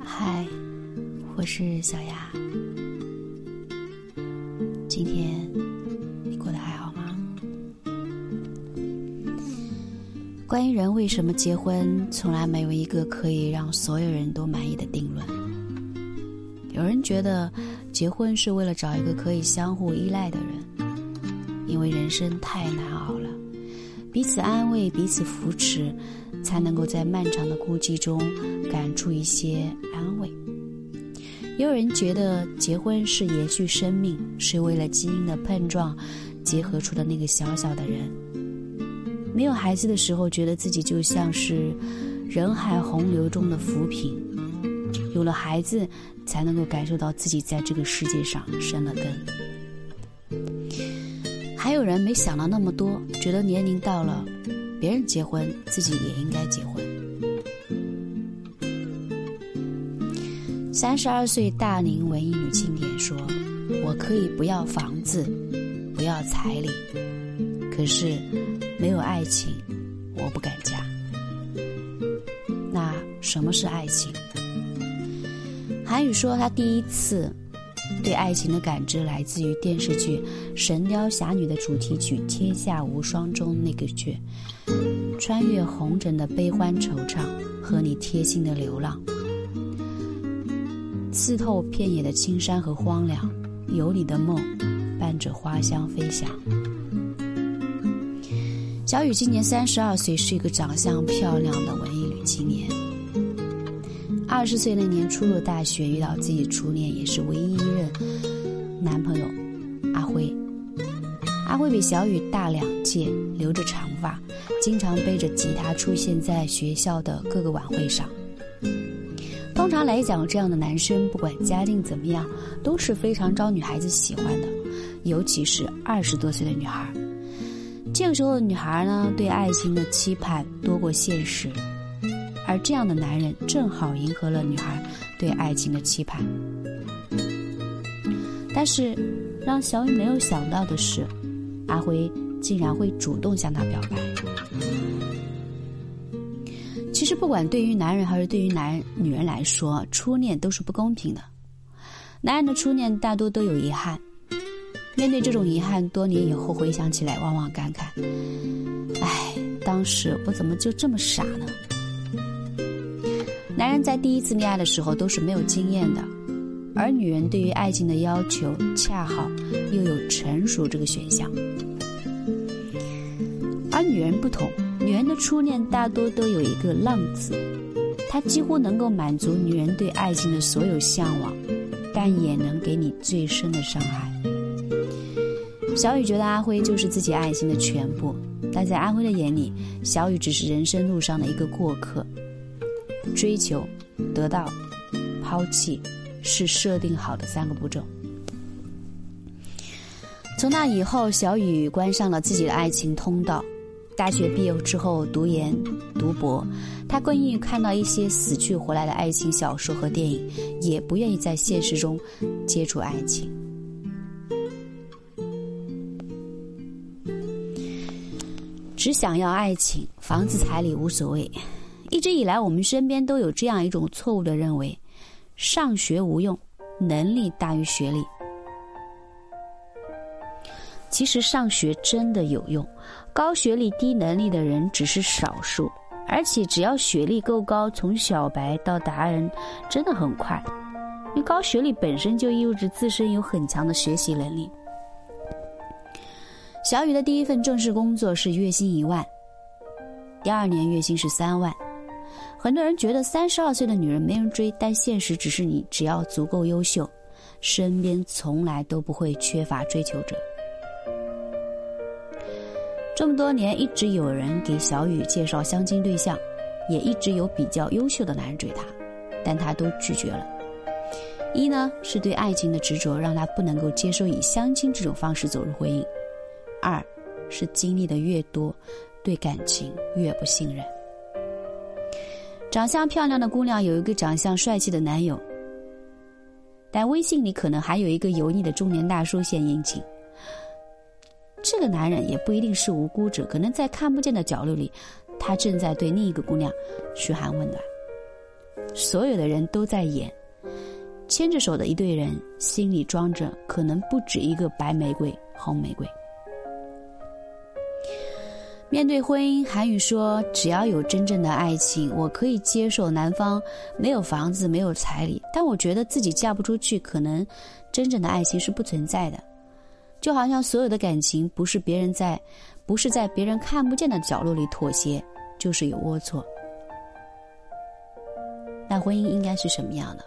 嗨我是小雅。今天你过得还好吗？关于人为什么结婚从来没有一个可以让所有人都满意的定论。有人觉得结婚是为了找一个可以相互依赖的人因为人生太难熬彼此安慰、彼此扶持，才能够在漫长的孤寂中感触一些安慰。也有人觉得结婚是延续生命，是为了基因的碰撞结合出的那个小小的人。没有孩子的时候，觉得自己就像是人海洪流中的浮萍；有了孩子，才能够感受到自己在这个世界上生了根。有人没想到那么多，觉得年龄到了，别人结婚，自己也应该结婚。三十二岁大龄文艺女青年说：“我可以不要房子，不要彩礼，可是没有爱情，我不敢嫁。”那什么是爱情？韩宇说，他第一次对爱情的感知来自于电视剧《神雕侠侣》的主题曲《天下无双》中那个句：“穿越红尘的悲欢惆怅，和你贴心的流浪。”刺透片野的青山和荒凉，有你的梦，伴着花香飞翔。小雨今年三十二岁，是一个长相漂亮的文艺女青年。二十岁那年初入大学，遇到自己初恋，也是唯一一任男朋友阿辉。阿辉比小雨大两届，留着长发，经常背着吉他出现在学校的各个晚会上。通常来讲，这样的男生不管家境怎么样，都是非常招女孩子喜欢的，尤其是二十多岁的女孩。这个时候的女孩呢，对爱情的期盼多过现实，而这样的男人正好迎合了女孩对爱情的期盼。但是，让小雨没有想到的是，阿辉竟然会主动向她表白。其实，不管对于男人还是对于男人女人来说，初恋都是不公平的。男人的初恋大多都有遗憾，面对这种遗憾，多年以后回想起来，往往感慨：“哎，当时我怎么就这么傻呢？”男人在第一次恋爱的时候都是没有经验的，而女人对于爱情的要求恰好又有成熟这个选项，而女人不同。女人的初恋大多都有一个“浪”字，它几乎能够满足女人对爱情的所有向往，但也能给你最深的伤害。小雨觉得阿辉就是自己爱情的全部，但在阿辉的眼里，小雨只是人生路上的一个过客。追求、得到、抛弃，是设定好的三个步骤。从那以后，小雨关上了自己的爱情通道。大学毕业之后读研、读博，他更愿意看到一些死去活来的爱情小说和电影，也不愿意在现实中接触爱情。只想要爱情，房子彩礼无所谓。一直以来，我们身边都有这样一种错误的认为：上学无用，能力大于学历。其实上学真的有用，高学历低能力的人只是少数，而且只要学历够高，从小白到达人真的很快。因为高学历本身就意味着自身有很强的学习能力。小雨的第一份正式工作是月薪一万，第二年月薪是三万。很多人觉得三十二岁的女人没人追，但现实只是你只要足够优秀，身边从来都不会缺乏追求者。这么多年，一直有人给小雨介绍相亲对象，也一直有比较优秀的男人追她，但她都拒绝了。一呢是对爱情的执着，让她不能够接受以相亲这种方式走入婚姻；二是经历的越多，对感情越不信任。长相漂亮的姑娘有一个长相帅气的男友，但微信里可能还有一个油腻的中年大叔献殷勤。这个男人也不一定是无辜者，可能在看不见的角落里，他正在对另一个姑娘嘘寒问暖。所有的人都在演，牵着手的一对人，心里装着可能不止一个白玫瑰、红玫瑰。面对婚姻，韩宇说：“只要有真正的爱情，我可以接受男方没有房子、没有彩礼，但我觉得自己嫁不出去，可能真正的爱情是不存在的。就好像所有的感情，不是别人在，不是在别人看不见的角落里妥协，就是有龌龊。那婚姻应该是什么样的？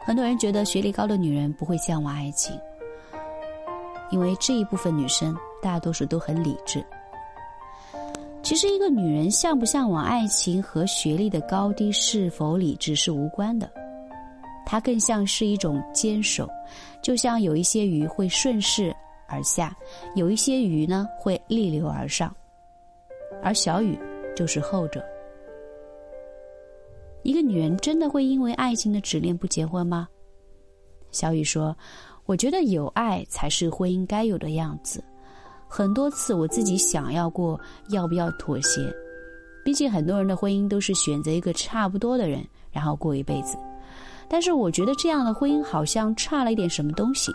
很多人觉得学历高的女人不会向往爱情，因为这一部分女生大多数都很理智。”其实，一个女人向不向往爱情和学历的高低是否理智是无关的，它更像是一种坚守。就像有一些鱼会顺势而下，有一些鱼呢会逆流而上，而小雨就是后者。一个女人真的会因为爱情的执念不结婚吗？小雨说：“我觉得有爱才是婚姻该有的样子。”很多次我自己想要过要不要妥协，毕竟很多人的婚姻都是选择一个差不多的人，然后过一辈子。但是我觉得这样的婚姻好像差了一点什么东西，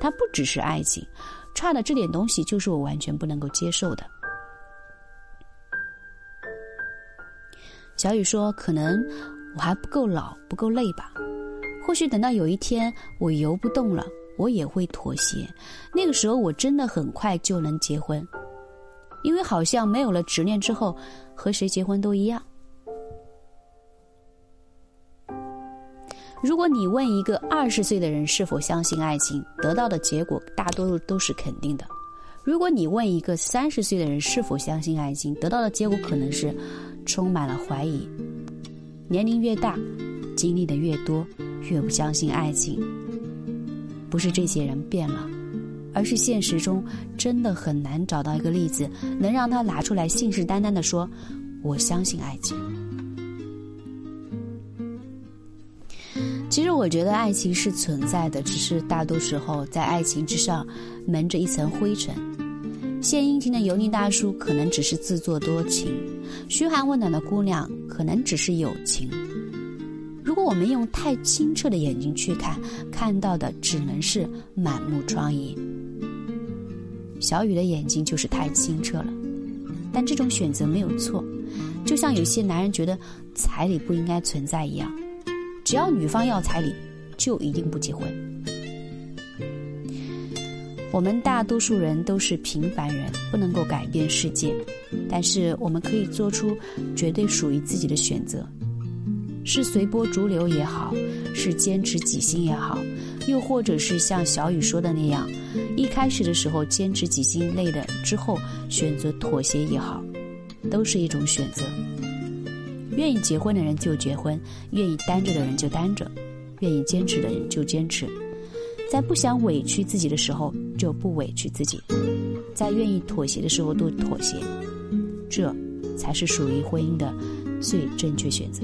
它不只是爱情，差的这点东西就是我完全不能够接受的。小雨说：“可能我还不够老，不够累吧？或许等到有一天我游不动了。”我也会妥协，那个时候我真的很快就能结婚，因为好像没有了执念之后，和谁结婚都一样。如果你问一个二十岁的人是否相信爱情，得到的结果大多数都是肯定的；如果你问一个三十岁的人是否相信爱情，得到的结果可能是充满了怀疑。年龄越大，经历的越多，越不相信爱情。不是这些人变了，而是现实中真的很难找到一个例子，能让他拿出来信誓旦旦的说：“我相信爱情。”其实我觉得爱情是存在的，只是大多时候在爱情之上蒙着一层灰尘。献殷勤的油腻大叔可能只是自作多情，嘘寒问暖的姑娘可能只是友情。果我们用太清澈的眼睛去看，看到的只能是满目疮痍。小雨的眼睛就是太清澈了，但这种选择没有错。就像有些男人觉得彩礼不应该存在一样，只要女方要彩礼，就一定不结婚。我们大多数人都是平凡人，不能够改变世界，但是我们可以做出绝对属于自己的选择。是随波逐流也好，是坚持己心也好，又或者是像小雨说的那样，一开始的时候坚持己心累的，之后选择妥协也好，都是一种选择。愿意结婚的人就结婚，愿意单着的人就单着，愿意坚持的人就坚持，在不想委屈自己的时候就不委屈自己，在愿意妥协的时候都妥协，这才是属于婚姻的最正确选择。